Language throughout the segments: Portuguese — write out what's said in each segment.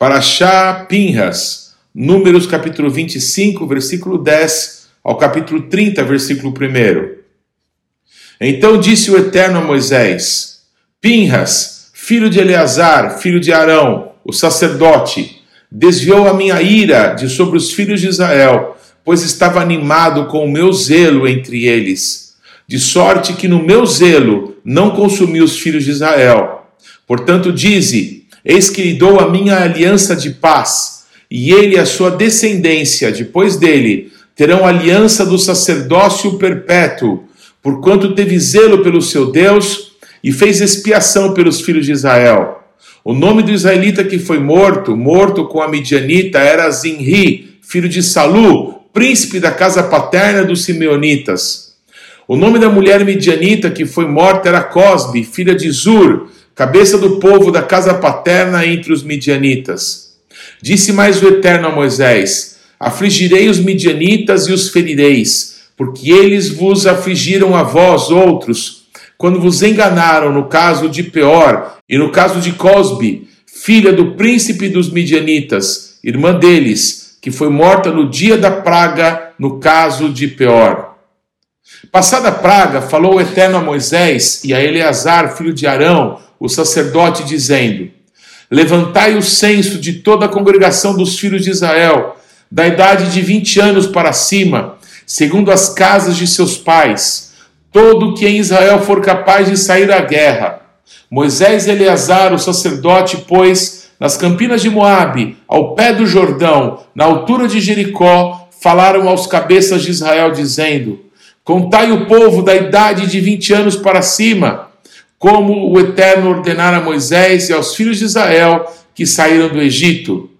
Paraxá Pinhas, Números capítulo 25, versículo 10 ao capítulo 30, versículo 1. Então disse o Eterno a Moisés: Pinhas, filho de Eleazar, filho de Arão, o sacerdote, desviou a minha ira de sobre os filhos de Israel, pois estava animado com o meu zelo entre eles, de sorte que no meu zelo não consumiu os filhos de Israel. Portanto, dize: Eis que lhe dou a minha aliança de paz, e ele e a sua descendência, depois dele, terão aliança do sacerdócio perpétuo, porquanto teve zelo pelo seu Deus e fez expiação pelos filhos de Israel. O nome do israelita que foi morto, morto com a midianita, era Zinri, filho de Salu, príncipe da casa paterna dos simeonitas. O nome da mulher midianita que foi morta era Cosbe, filha de Zur, cabeça do povo da casa paterna entre os midianitas. Disse mais o Eterno a Moisés: Afligirei os midianitas e os ferireis, porque eles vos afligiram a vós outros, quando vos enganaram no caso de Peor e no caso de Cosbe, filha do príncipe dos midianitas, irmã deles, que foi morta no dia da praga no caso de Peor. Passada a praga, falou o Eterno a Moisés e a Eleazar, filho de Arão, o sacerdote, dizendo: Levantai o censo de toda a congregação dos filhos de Israel, da idade de vinte anos para cima, segundo as casas de seus pais, todo que em Israel for capaz de sair à guerra. Moisés e Eleazar, o sacerdote, pois, nas campinas de Moabe, ao pé do Jordão, na altura de Jericó, falaram aos cabeças de Israel, dizendo: Contai o povo da idade de vinte anos para cima, como o Eterno ordenara a Moisés e aos filhos de Israel que saíram do Egito.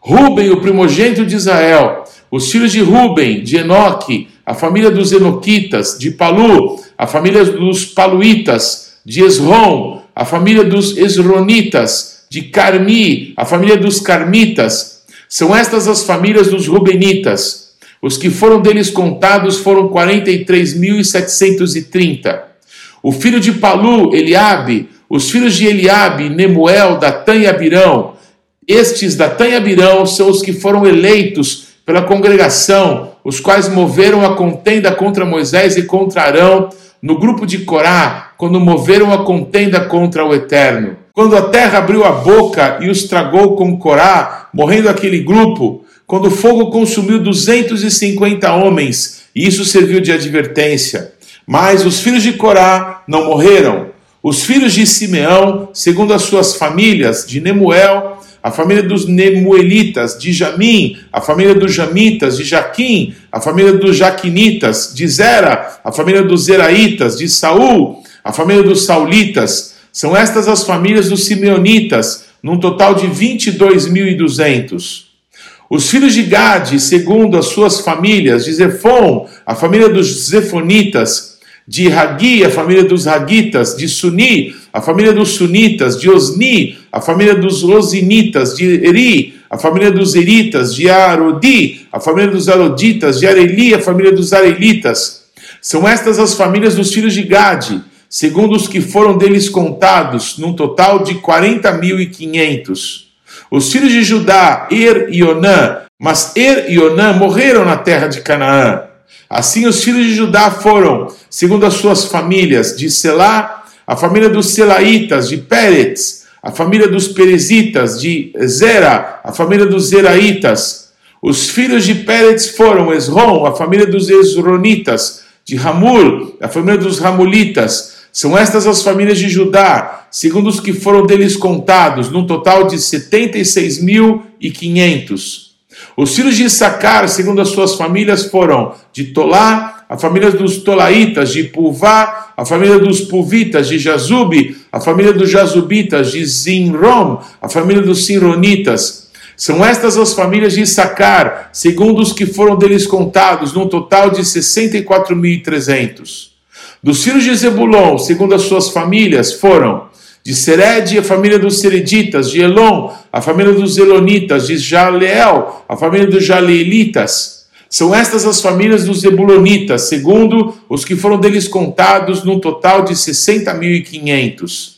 Ruben, o primogênito de Israel, os filhos de Ruben, de Enoque, a família dos Enoquitas, de Palu, a família dos Paluitas, de Esrom, a família dos Esronitas, de Carmi, a família dos Carmitas. São estas as famílias dos Rubenitas. Os que foram deles contados foram 43.730. O filho de Palu, Eliabe, os filhos de Eliabe, Nemuel, Datã e Abirão. Estes, Datã e Abirão, são os que foram eleitos pela congregação, os quais moveram a contenda contra Moisés e contra Arão no grupo de Corá, quando moveram a contenda contra o Eterno. Quando a terra abriu a boca e os tragou com Corá, morrendo aquele grupo, quando o fogo consumiu 250 homens, e isso serviu de advertência. Mas os filhos de Corá não morreram. Os filhos de Simeão, segundo as suas famílias, de Nemuel, a família dos Nemuelitas, de Jamim, a família dos Jamitas, de Jaquim, a família dos Jaquinitas, de Zera, a família dos Zeraitas, de Saul, a família dos Saulitas. São estas as famílias dos Simeonitas, num total de 22.200. Os filhos de Gade, segundo as suas famílias, de Zefon, a família dos Zefonitas, de Hagi, a família dos Hagitas, de Suni, a família dos Sunitas, de Osni, a família dos Osinitas, de Eri, a família dos Eritas, de Arodi, a família dos Aroditas, de Areli, a família dos Arelitas. São estas as famílias dos filhos de Gade, segundo os que foram deles contados, num total de 40.500. Os filhos de Judá, Er e Onã, mas Er e Onã morreram na terra de Canaã. Assim os filhos de Judá foram, segundo as suas famílias, de Selá, a família dos Selaitas, de Pérez, a família dos Perezitas, de Zera, a família dos Zeraitas. Os filhos de Pérez foram Esrom, a família dos Esronitas, de Ramul, a família dos Ramulitas. São estas as famílias de Judá, segundo os que foram deles contados, num total de 76.500. Os filhos de Issacar, segundo as suas famílias, foram de Tolá, a família dos Tolaitas, de Puvá, a família dos Puvitas, de Jazube, a família dos Jazubitas, de Zinrom, a família dos Sinronitas. São estas as famílias de Issacar, segundo os que foram deles contados, num total de 64.300. Dos filhos de Zebulon, segundo as suas famílias, foram de Sered, a família dos Sereditas, de Elon, a família dos Elonitas, de Jaleel, a família dos Jaleelitas. São estas as famílias dos Zebulonitas, segundo os que foram deles contados, num total de 60.500.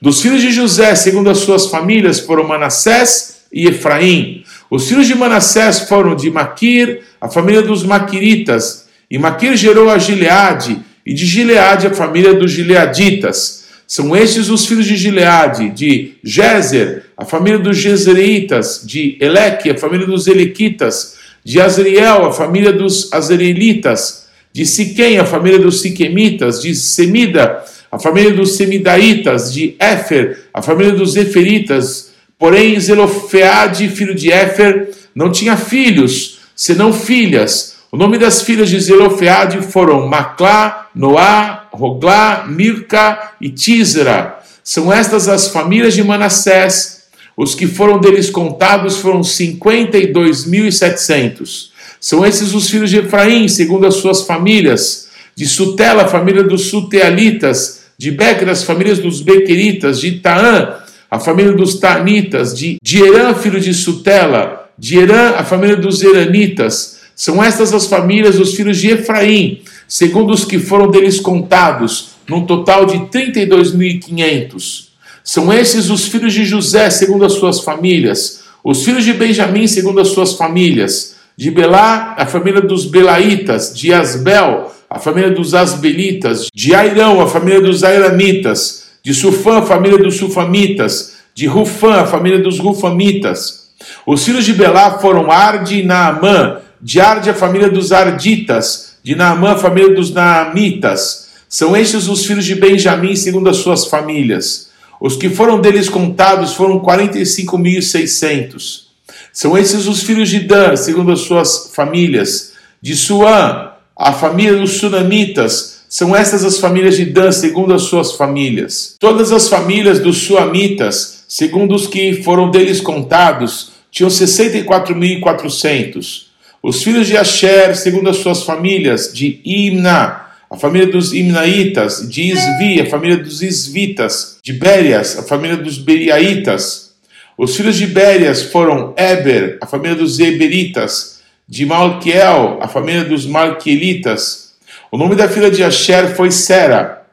Dos filhos de José, segundo as suas famílias, foram Manassés e Efraim. Os filhos de Manassés foram de Maquir, a família dos Maquiritas, e Maquir gerou a Gileade, e de Gileade a família dos Gileaditas. São estes os filhos de Gileade, de Jezer, a família dos Jezreitas, de Eleque, a família dos Elequitas, de Azriel, a família dos Azrielitas, de Siquém, a família dos Siquemitas, de Semida, a família dos Semidaitas, de Éfer, a família dos Eferitas. Porém, Zelofeade, filho de Éfer, não tinha filhos, senão filhas. O nome das filhas de Zelofeade foram Maclá, Noá, Roglá, Milca e Tísera. São estas as famílias de Manassés. Os que foram deles contados foram 52.700. São esses os filhos de Efraim, segundo as suas famílias. De Sutela, a família dos Sutealitas de Becker, as famílias dos Bequeritas, de Taã, a família dos Tanitas, de, Herã, filho de Sutela, de Herã, a família dos Eranitas. São estas as famílias dos filhos de Efraim, segundo os que foram deles contados, num total de 32.500. São esses os filhos de José, segundo as suas famílias, os filhos de Benjamim, segundo as suas famílias, de Belá, a família dos Belaitas, de Asbel, a família dos Asbelitas, de Airão, a família dos Airamitas, de Sufã, a família dos Sufamitas, de Rufã, a família dos Rufamitas. Os filhos de Belá foram Arde e Naamã, de Arde, a família dos Arditas, de Naamã, família dos Naamitas. São estes os filhos de Benjamim, segundo as suas famílias. Os que foram deles contados foram 45.600. São esses os filhos de Dan, segundo as suas famílias. De Suã, a família dos Sunamitas, são essas as famílias de Dan, segundo as suas famílias. Todas as famílias dos Suamitas, segundo os que foram deles contados, tinham 64.400. Os filhos de Asher, segundo as suas famílias, de Imna, a família dos Imnaitas, de Isvi, a família dos Isvitas, de Bérias, a família dos Beriaitas. Os filhos de Bérias foram Eber, a família dos Eberitas, de Malquiel, a família dos Malquielitas. O nome da filha de Asher foi Sera.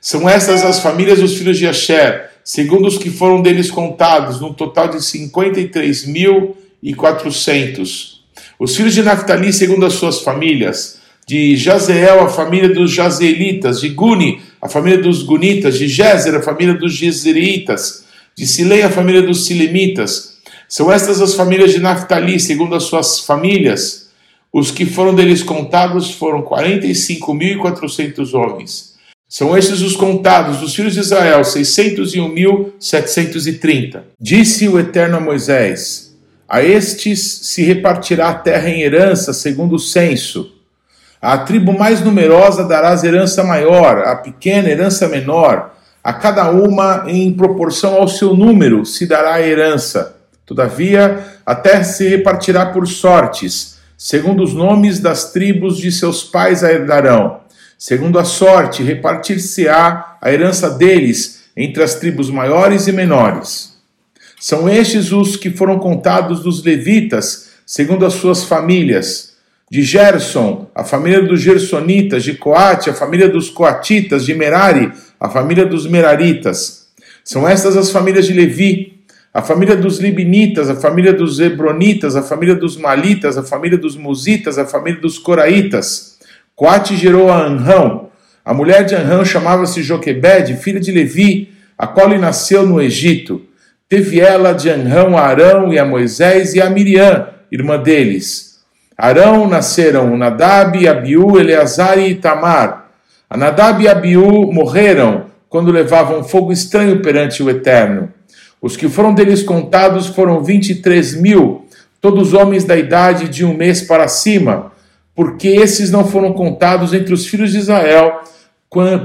São estas as famílias dos filhos de Asher, segundo os que foram deles contados, no total de 53.400. Os filhos de Naphtali, segundo as suas famílias, de Jazeel, a família dos Jazelitas, de Guni, a família dos Gunitas, de Jezer, a família dos Jezreitas, de Silei, a família dos Silemitas, são estas as famílias de Naphtali, segundo as suas famílias. Os que foram deles contados foram 45.400 homens. São estes os contados dos filhos de Israel, 601.730. Disse o Eterno a Moisés: A estes se repartirá a terra em herança, segundo o censo. A tribo mais numerosa darás herança maior, a pequena herança menor. A cada uma, em proporção ao seu número, se dará a herança. Todavia, a terra se repartirá por sortes, segundo os nomes das tribos de seus pais a herdarão. Segundo a sorte, repartir-se-á a herança deles entre as tribos maiores e menores. São estes os que foram contados dos levitas, segundo as suas famílias. De Gerson, a família dos Gersonitas, de Coate, a família dos Coatitas, de Merari, a família dos Meraritas. São estas as famílias de Levi, a família dos Libinitas, a família dos Hebronitas, a família dos Malitas, a família dos Musitas, a família dos Coraitas. Coate gerou a Anrão. A mulher de Anrão chamava-se Joquebede, filha de Levi, a qual lhe nasceu no Egito. Teve ela de Anrão a Arão e a Moisés e a Miriam, irmã deles. Arão nasceram Nadab, Abiú, Eleazar e Itamar. A Nadab e Abiú morreram quando levavam fogo estranho perante o Eterno. Os que foram deles contados foram 23 mil, todos homens da idade de um mês para cima, porque esses não foram contados entre os filhos de Israel,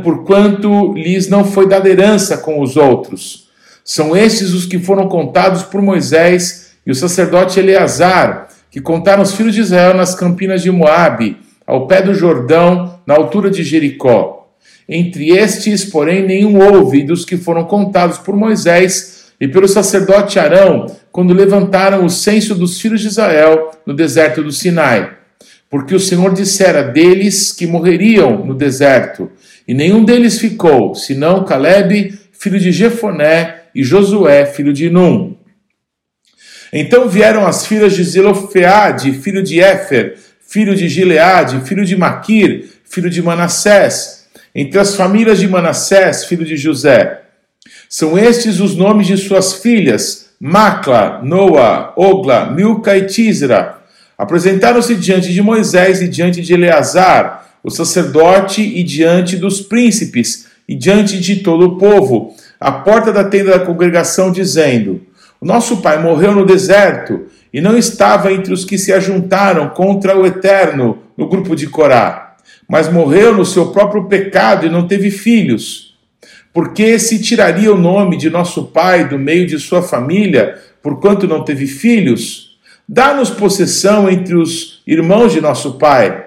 porquanto lhes não foi dada herança com os outros. São estes os que foram contados por Moisés e o sacerdote Eleazar, que contaram os filhos de Israel nas campinas de Moabe, ao pé do Jordão, na altura de Jericó. Entre estes, porém, nenhum houve dos que foram contados por Moisés, e pelo sacerdote Arão, quando levantaram o censo dos filhos de Israel no deserto do Sinai. Porque o Senhor dissera deles que morreriam no deserto, e nenhum deles ficou, senão Caleb, filho de Jefoné, e Josué, filho de Num. Então vieram as filhas de Zelofeade, filho de Éfer, filho de Gileade, filho de Maquir, filho de Manassés, entre as famílias de Manassés, filho de José. São estes os nomes de suas filhas, Macla, Noa, Ogla, Milca e Tisra. Apresentaram-se diante de Moisés e diante de Eleazar, o sacerdote, e diante dos príncipes, e diante de todo o povo, à porta da tenda da congregação, dizendo: nosso pai morreu no deserto e não estava entre os que se ajuntaram contra o Eterno no grupo de Corá, mas morreu no seu próprio pecado e não teve filhos. Porque se tiraria o nome de nosso pai do meio de sua família, porquanto não teve filhos? Dá-nos possessão entre os irmãos de nosso pai.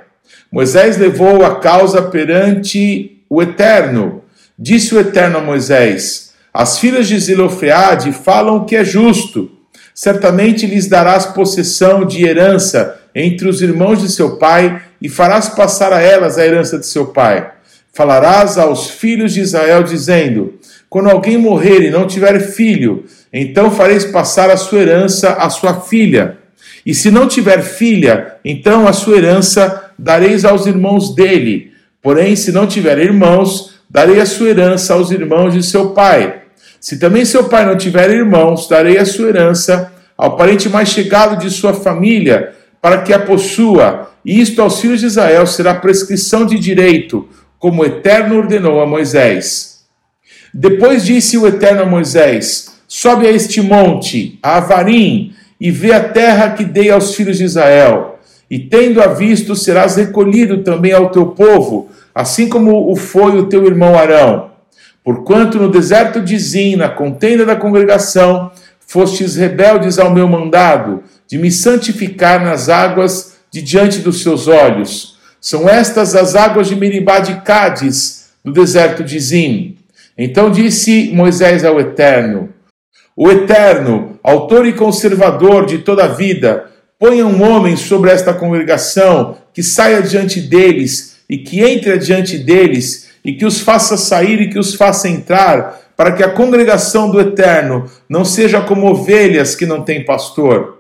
Moisés levou a causa perante o Eterno. Disse o Eterno a Moisés: As filhas de Zilofeade falam que é justo certamente lhes darás possessão de herança entre os irmãos de seu pai e farás passar a elas a herança de seu pai. Falarás aos filhos de Israel, dizendo: Quando alguém morrer e não tiver filho, então fareis passar a sua herança à sua filha. E se não tiver filha, então a sua herança dareis aos irmãos dele. Porém, se não tiver irmãos, darei a sua herança aos irmãos de seu pai. Se também seu pai não tiver irmãos, darei a sua herança ao parente mais chegado de sua família, para que a possua, e isto aos filhos de Israel será prescrição de direito, como o Eterno ordenou a Moisés. Depois disse o Eterno a Moisés: Sobe a este monte, a Avarim, e vê a terra que dei aos filhos de Israel. E tendo-a visto, serás recolhido também ao teu povo, assim como o foi o teu irmão Arão. Porquanto no deserto de Zin, na contenda da congregação, fostes rebeldes ao meu mandado, de me santificar nas águas de diante dos seus olhos. São estas as águas de Meribá de Cádiz, do deserto de Zin. Então disse Moisés ao Eterno: O Eterno, autor e conservador de toda a vida, ponha um homem sobre esta congregação, que saia diante deles e que entre diante deles e que os faça sair e que os faça entrar, para que a congregação do Eterno não seja como ovelhas que não têm pastor.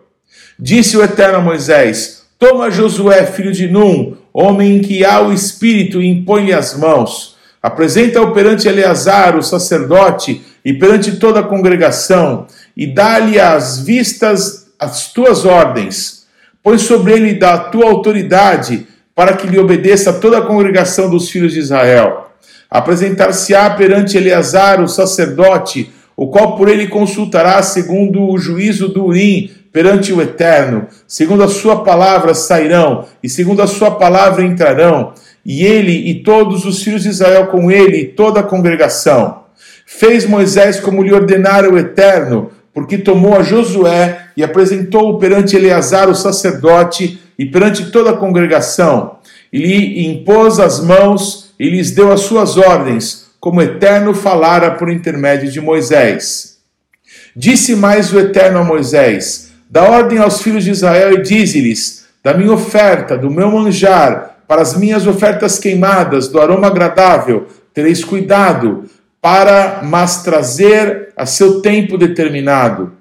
Disse o Eterno a Moisés: Toma Josué, filho de Num, homem em que há o Espírito, e impõe-lhe as mãos. Apresenta-o perante Eleazar, o sacerdote, e perante toda a congregação, e dá-lhe às vistas as tuas ordens. Põe sobre ele da tua autoridade, para que lhe obedeça toda a congregação dos filhos de Israel. Apresentar-se-á perante Eleazar, o sacerdote, o qual por ele consultará segundo o juízo do Urim perante o Eterno. Segundo a sua palavra sairão, e segundo a sua palavra entrarão, e ele e todos os filhos de Israel com ele, e toda a congregação. Fez Moisés como lhe ordenara o Eterno, porque tomou a Josué e apresentou-o perante Eleazar, o sacerdote, e perante toda a congregação. E lhe impôs as mãos e lhes deu as suas ordens, como o Eterno falara por intermédio de Moisés. Disse mais o Eterno a Moisés: Dá ordem aos filhos de Israel e dize-lhes: Da minha oferta, do meu manjar, para as minhas ofertas queimadas, do aroma agradável, tereis cuidado, para mas trazer a seu tempo determinado.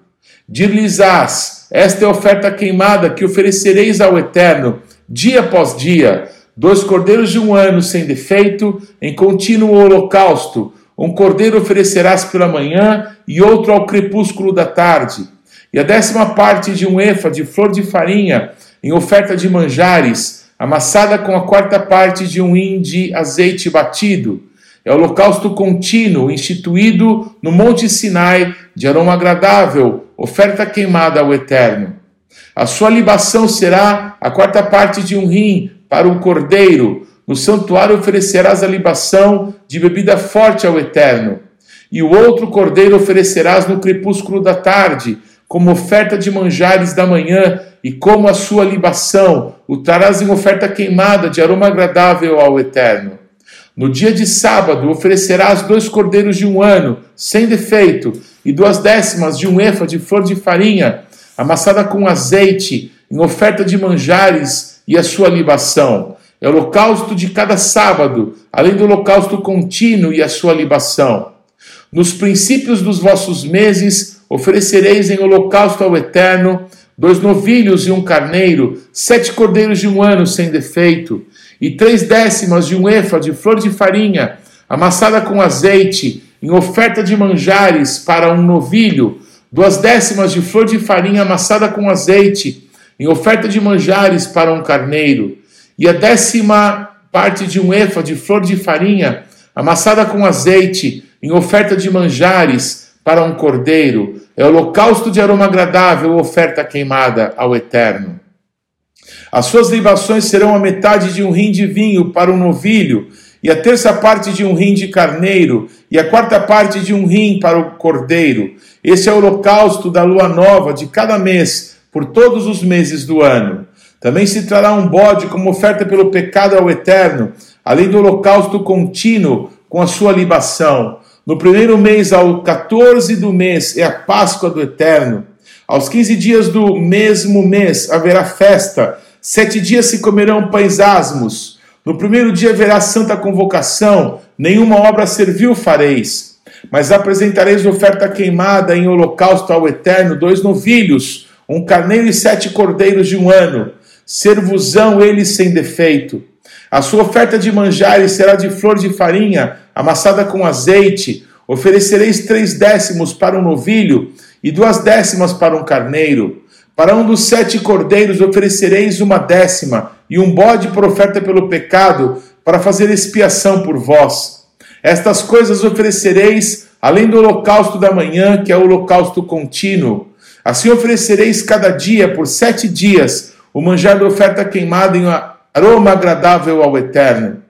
Dir-lhes-ás: Esta é a oferta queimada que oferecereis ao Eterno, dia após dia dois cordeiros de um ano sem defeito, em contínuo holocausto. Um cordeiro oferecerás pela manhã e outro ao crepúsculo da tarde. E a décima parte de um efa de flor de farinha, em oferta de manjares, amassada com a quarta parte de um hin de azeite batido. É holocausto contínuo, instituído no Monte Sinai, de aroma agradável, oferta queimada ao Eterno. A sua libação será a quarta parte de um rim, para um cordeiro. No santuário oferecerás a libação de bebida forte ao Eterno. E o outro cordeiro oferecerás no crepúsculo da tarde, como oferta de manjares da manhã, e como a sua libação, o trarás em oferta queimada de aroma agradável ao Eterno. No dia de sábado oferecerás dois cordeiros de um ano, sem defeito, e duas décimas de um efa de flor de farinha, amassada com azeite, em oferta de manjares e a sua libação. É o holocausto de cada sábado, além do holocausto contínuo e a sua libação. Nos princípios dos vossos meses oferecereis em holocausto ao Eterno dois novilhos e um carneiro, sete cordeiros de um ano sem defeito, e três décimas de um efa de flor de farinha, amassada com azeite, em oferta de manjares para um novilho, duas décimas de flor de farinha amassada com azeite, em oferta de manjares para um carneiro, e a décima parte de um efa de flor de farinha amassada com azeite, em oferta de manjares para um cordeiro, é holocausto de aroma agradável, oferta queimada ao Eterno. As suas libações serão a metade de um rim de vinho para um novilho, e a terça parte de um rim de carneiro, e a quarta parte de um rim para o cordeiro. Esse é o holocausto da lua nova de cada mês, por todos os meses do ano. Também se trará um bode como oferta pelo pecado ao Eterno, além do holocausto contínuo com a sua libação. No primeiro mês, ao 14 do mês, é a Páscoa do Eterno. Aos 15 dias do mesmo mês haverá festa. Sete dias se comerão pães asmos. No primeiro dia haverá santa convocação, nenhuma obra servil fareis. Mas apresentareis oferta queimada em holocausto ao Eterno, dois novilhos, um carneiro e sete cordeiros de um ano. Servusão eles sem defeito. A sua oferta de manjares será de flor de farinha, amassada com azeite. Oferecereis três décimos para um novilho e duas décimas para um carneiro. Para um dos sete cordeiros oferecereis uma décima, e um bode por oferta pelo pecado, para fazer expiação por vós. Estas coisas oferecereis, além do holocausto da manhã, que é o holocausto contínuo. Assim oferecereis cada dia, por sete dias, o manjar da oferta queimada em aroma agradável ao Eterno.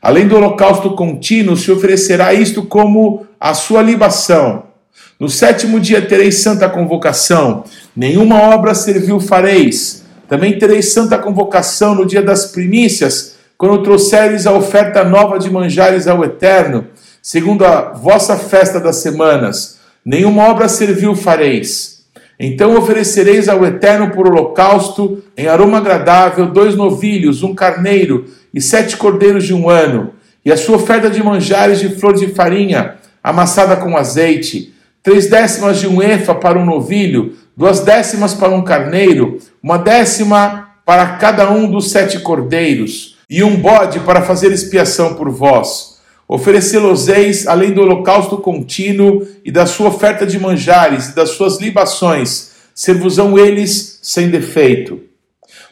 Além do holocausto contínuo, se oferecerá isto como a sua libação. No sétimo dia tereis santa convocação, nenhuma obra servil fareis. Também tereis santa convocação no dia das primícias, quando trouxeres a oferta nova de manjares ao Eterno, segundo a vossa festa das semanas. Nenhuma obra servil fareis. Então oferecereis ao Eterno por holocausto, em aroma agradável, dois novilhos, um carneiro e sete cordeiros de um ano, e a sua oferta de manjares de flor de farinha, amassada com azeite três décimas de um efa para um novilho, duas décimas para um carneiro, uma décima para cada um dos sete cordeiros, e um bode para fazer expiação por vós. Oferecê-los-eis, além do holocausto contínuo e da sua oferta de manjares e das suas libações, servosão eles sem defeito.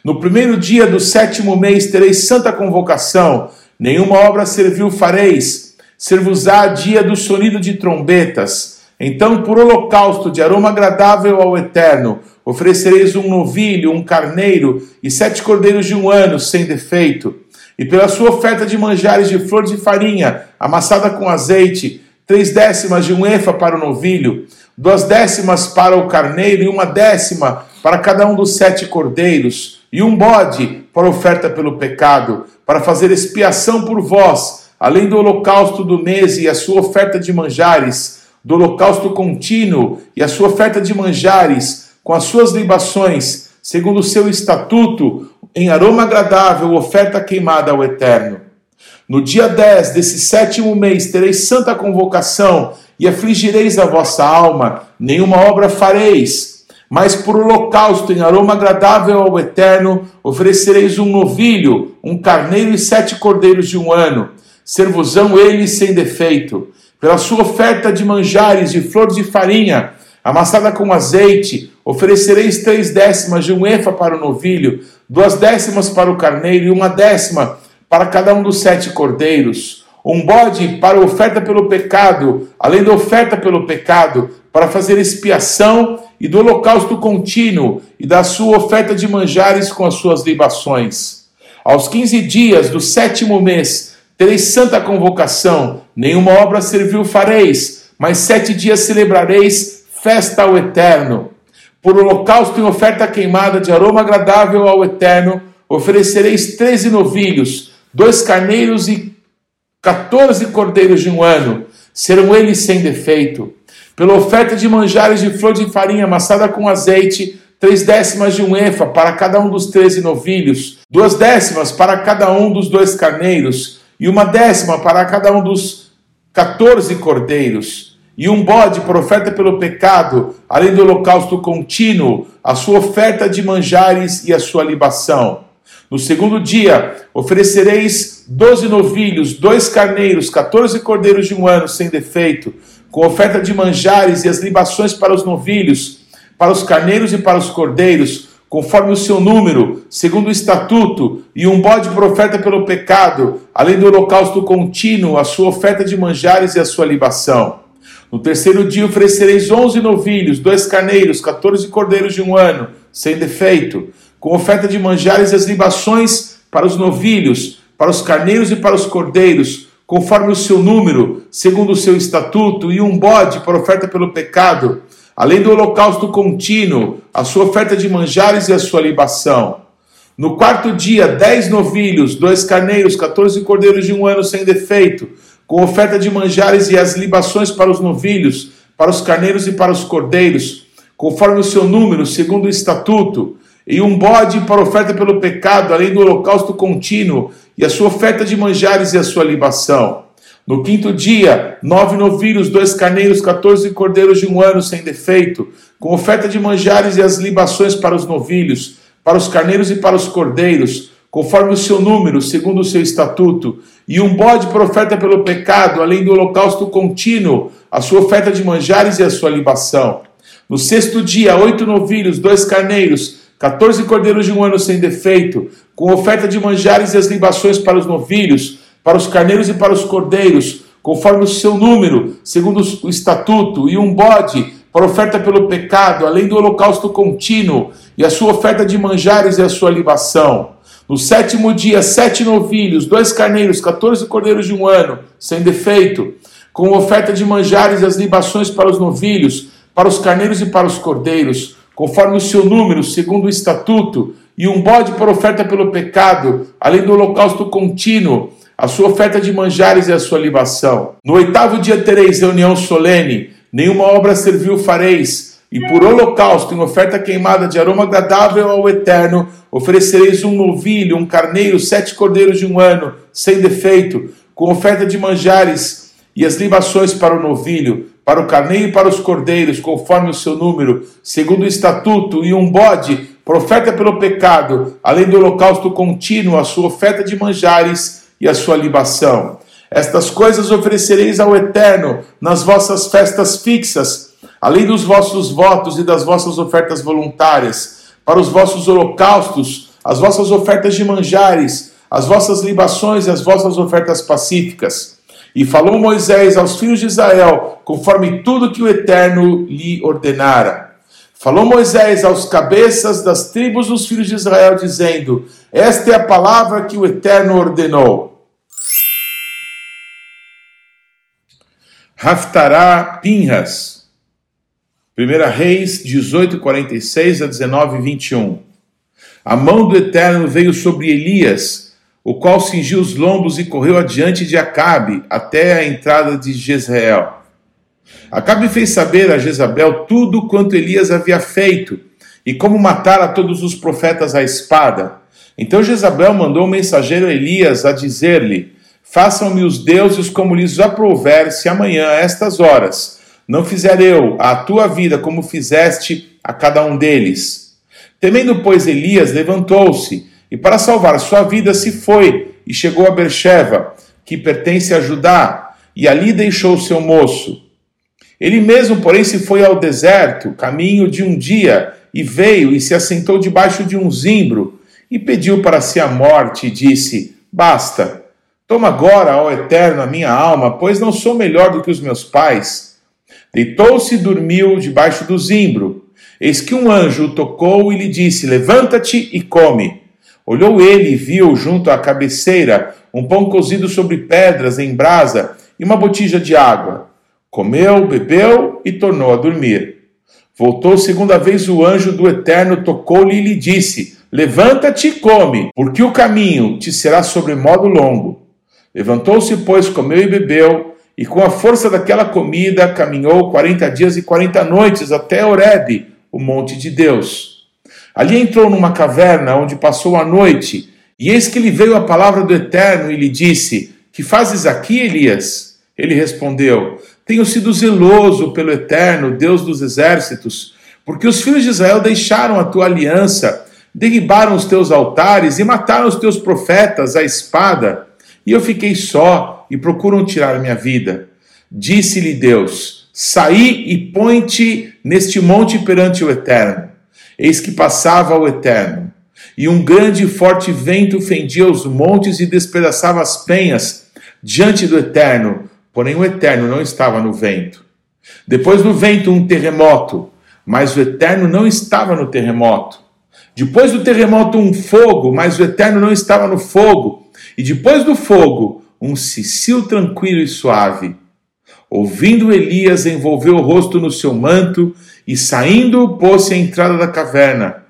No primeiro dia do sétimo mês tereis santa convocação, nenhuma obra servil fareis, servos-á dia do sonido de trombetas, então, por holocausto de aroma agradável ao Eterno, oferecereis um novilho, um carneiro e sete cordeiros de um ano, sem defeito. E pela sua oferta de manjares de flor de farinha, amassada com azeite, três décimas de um efa para o novilho, duas décimas para o carneiro e uma décima para cada um dos sete cordeiros, e um bode para oferta pelo pecado, para fazer expiação por vós, além do holocausto do mês e a sua oferta de manjares, do holocausto contínuo e a sua oferta de manjares, com as suas libações, segundo o seu estatuto, em aroma agradável, oferta queimada ao Eterno. No dia 10 desse sétimo mês tereis santa convocação e afligireis a vossa alma, nenhuma obra fareis. Mas por holocausto em aroma agradável ao Eterno, oferecereis um novilho, um carneiro e sete cordeiros de um ano. Servosão eles sem defeito pela sua oferta de manjares de flores de farinha, amassada com azeite, oferecereis três décimas de um efa para o novilho, duas décimas para o carneiro e uma décima para cada um dos sete cordeiros. Um bode para oferta pelo pecado, além da oferta pelo pecado, para fazer expiação e do holocausto contínuo e da sua oferta de manjares com as suas libações. Aos quinze dias do sétimo mês, Tereis santa convocação, nenhuma obra servil fareis, mas sete dias celebrareis festa ao Eterno. Por holocausto em oferta queimada de aroma agradável ao Eterno, oferecereis treze novilhos, dois carneiros e quatorze cordeiros de um ano, serão eles sem defeito. Pela oferta de manjares de flor de farinha amassada com azeite, três décimas de um efa para cada um dos treze novilhos, duas décimas para cada um dos dois carneiros, e uma décima para cada um dos quatorze cordeiros, e um bode por oferta pelo pecado, além do holocausto contínuo, a sua oferta de manjares e a sua libação. No segundo dia, oferecereis doze novilhos, dois carneiros, quatorze cordeiros de um ano sem defeito, com oferta de manjares e as libações para os novilhos, para os carneiros e para os cordeiros, conforme o seu número, segundo o estatuto, e um bode por oferta pelo pecado, além do holocausto contínuo, a sua oferta de manjares e a sua libação. No terceiro dia oferecereis onze novilhos, dois carneiros, quatorze cordeiros de um ano, sem defeito, com oferta de manjares e as libações para os novilhos, para os carneiros e para os cordeiros, conforme o seu número, segundo o seu estatuto, e um bode para oferta pelo pecado, além do holocausto contínuo, a sua oferta de manjares e a sua libação. No quarto dia, dez novilhos, dois carneiros, quatorze cordeiros de um ano sem defeito, com oferta de manjares e as libações para os novilhos, para os carneiros e para os cordeiros, conforme o seu número, segundo o estatuto, e um bode para oferta pelo pecado, além do holocausto contínuo, e a sua oferta de manjares e a sua libação. No quinto dia, nove novilhos, dois carneiros, quatorze cordeiros de um ano sem defeito, com oferta de manjares e as libações para os novilhos, para os carneiros e para os cordeiros, conforme o seu número, segundo o seu estatuto, e um bode por oferta pelo pecado, além do holocausto contínuo, a sua oferta de manjares e a sua libação. No sexto dia, oito novilhos, dois carneiros, quatorze cordeiros de um ano sem defeito, com oferta de manjares e as libações para os novilhos, para os carneiros e para os cordeiros, conforme o seu número, segundo o estatuto, e um bode para oferta pelo pecado, além do holocausto contínuo, e a sua oferta de manjares e a sua libação. No sétimo dia, sete novilhos, dois carneiros, quatorze cordeiros de um ano, sem defeito, com oferta de manjares e as libações para os novilhos, para os carneiros e para os cordeiros, conforme o seu número, segundo o estatuto, e um bode para oferta pelo pecado, além do holocausto contínuo, a sua oferta de manjares e a sua libação. No oitavo dia tereis reunião solene, nenhuma obra servil fareis, e por holocausto, em oferta queimada de aroma agradável ao Eterno, oferecereis um novilho, um carneiro, sete cordeiros de um ano, sem defeito, com oferta de manjares e as libações para o novilho, para o carneiro e para os cordeiros, conforme o seu número, segundo o estatuto, e um bode, por oferta pelo pecado, além do holocausto contínuo, a sua oferta de manjares e a sua libação. Estas coisas oferecereis ao Eterno nas vossas festas fixas, além dos vossos votos e das vossas ofertas voluntárias, para os vossos holocaustos, as vossas ofertas de manjares, as vossas libações e as vossas ofertas pacíficas. E falou Moisés aos filhos de Israel, conforme tudo que o Eterno lhe ordenara. Falou Moisés aos cabeças das tribos dos filhos de Israel, dizendo: Esta é a palavra que o Eterno ordenou. Raftará Pinhas, 1 Reis 18, 46 a 19, 21. A mão do Eterno veio sobre Elias, o qual cingiu os lombos e correu adiante de Acabe até a entrada de Jezreel. Acabe fez saber a Jezabel tudo quanto Elias havia feito e como matar a todos os profetas à espada. Então Jezabel mandou o mensageiro Elias a dizer-lhe: Façam-me os deuses como lhes aprouver, se amanhã, a estas horas, não fizer eu a tua vida como fizeste a cada um deles. Temendo, pois, Elias levantou-se e, para salvar sua vida, se foi e chegou a Bercheva, que pertence a Judá, e ali deixou seu moço. Ele mesmo, porém, se foi ao deserto, caminho de um dia, e veio e se assentou debaixo de um zimbro, e pediu para si a morte, e disse: Basta, toma agora, ó Eterno, a minha alma, pois não sou melhor do que os meus pais Deitou-se e dormiu debaixo do zimbro. Eis que um anjo o tocou e lhe disse: Levanta-te e come. Olhou ele e viu junto à cabeceira um pão cozido sobre pedras em brasa e uma botija de água. Comeu, bebeu e tornou a dormir. Voltou segunda vez o anjo do Eterno, tocou-lhe e lhe disse: Levanta-te e come, porque o caminho te será sobremodo longo. Levantou-se, pois, comeu e bebeu, e com a força daquela comida caminhou quarenta dias e quarenta noites até Horebe, o monte de Deus. Ali entrou numa caverna onde passou a noite, e eis que lhe veio a palavra do Eterno e lhe disse: Que fazes aqui, Elias? Ele respondeu: Tenho sido zeloso pelo Eterno, Deus dos exércitos, porque os filhos de Israel deixaram a tua aliança, derribaram os teus altares e mataram os teus profetas à espada, e eu fiquei só e procuram tirar minha vida. Disse-lhe Deus: Saí e põe-te neste monte perante o Eterno. Eis que passava o Eterno, e um grande e forte vento fendia os montes e despedaçava as penhas diante do Eterno, porém o Eterno não estava no vento. Depois do vento, um terremoto, mas o Eterno não estava no terremoto. Depois do terremoto, um fogo, mas o Eterno não estava no fogo. E depois do fogo, um cicio tranquilo e suave. Ouvindo Elias, envolveu o rosto no seu manto e, saindo, pôs-se à entrada da caverna.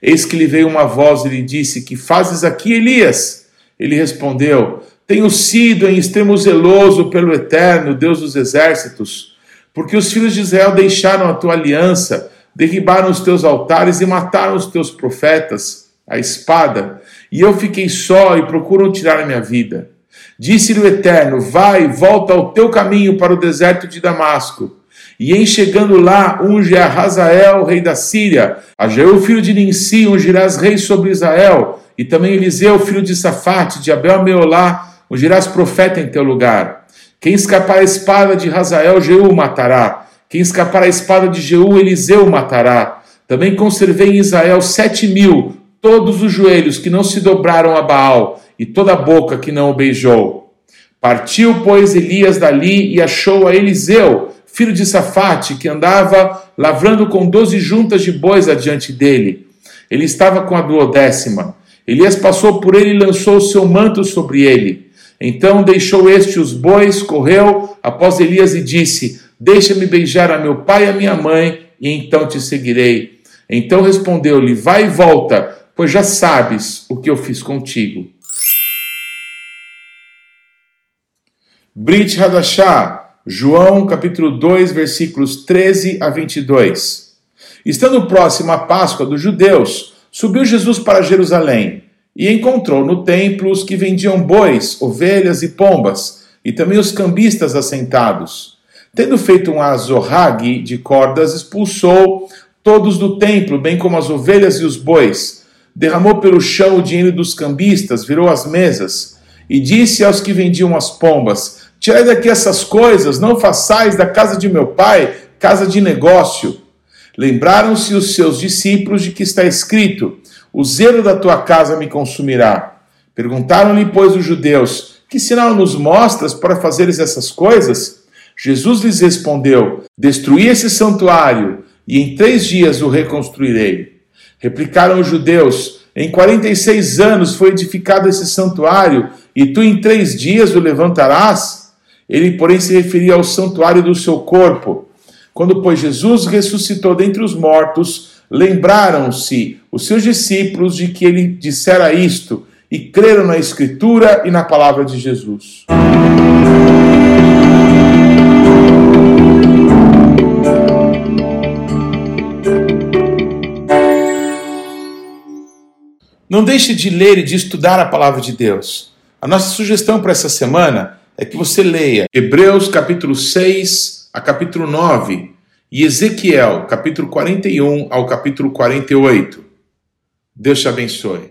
Eis que lhe veio uma voz e lhe disse: Que fazes aqui, Elias? Ele respondeu: Tenho sido em extremo zeloso pelo Eterno, Deus dos exércitos, porque os filhos de Israel deixaram a tua aliança, derribaram os teus altares e mataram os teus profetas, a espada, e eu fiquei só e procuram tirar a minha vida. Disse-lhe o Eterno: Vai, volta ao teu caminho para o deserto de Damasco. E em chegando lá, unge a Hazael, rei da Síria, a Jeú, filho de Ninsi, ungirás rei sobre Israel, e também Eliseu, filho de Safate, de Abel Meolá, ungirás profeta em teu lugar. Quem escapar a espada de Hazael, Jeú matará. Quem escapar a espada de Jeú, Eliseu matará. Também conservei em Israel sete mil, todos os joelhos que não se dobraram a Baal, e toda a boca que não o beijou. Partiu, pois, Elias dali e achou a Eliseu, filho de Safate, que andava lavrando com doze juntas de bois adiante dele. Ele estava com a duodécima. Elias passou por ele e lançou o seu manto sobre ele. Então deixou este os bois, correu após Elias e disse: Deixa-me beijar a meu pai e a minha mãe, e então te seguirei. Então respondeu-lhe: Vai e volta, pois já sabes o que eu fiz contigo. Brit Hadashah, João capítulo 2, versículos 13 a 22. Estando próximo à Páscoa dos judeus, subiu Jesus para Jerusalém e encontrou no templo os que vendiam bois, ovelhas e pombas, e também os cambistas assentados. Tendo feito um azorrague de cordas, expulsou todos do templo, bem como as ovelhas e os bois. Derramou pelo chão o dinheiro dos cambistas, virou as mesas, e disse aos que vendiam as pombas: Tirai daqui essas coisas, não façais da casa de meu pai casa de negócio. Lembraram-se os seus discípulos de que está escrito: O zelo da tua casa me consumirá. Perguntaram-lhe, pois, os judeus: Que sinal nos mostras para fazeres essas coisas? Jesus lhes respondeu: Destruí esse santuário, e em três dias o reconstruirei. Replicaram os judeus: Em quarenta e seis anos foi edificado esse santuário, e tu em três dias o levantarás? Ele, porém, se referia ao santuário do seu corpo. Quando, pois, Jesus ressuscitou dentre os mortos, lembraram-se os seus discípulos de que ele dissera isto e creram na Escritura e na palavra de Jesus. Não deixe de ler e de estudar a palavra de Deus. A nossa sugestão para essa semana é que você leia Hebreus capítulo 6 a capítulo 9 e Ezequiel capítulo 41 ao capítulo 48. Deus te abençoe.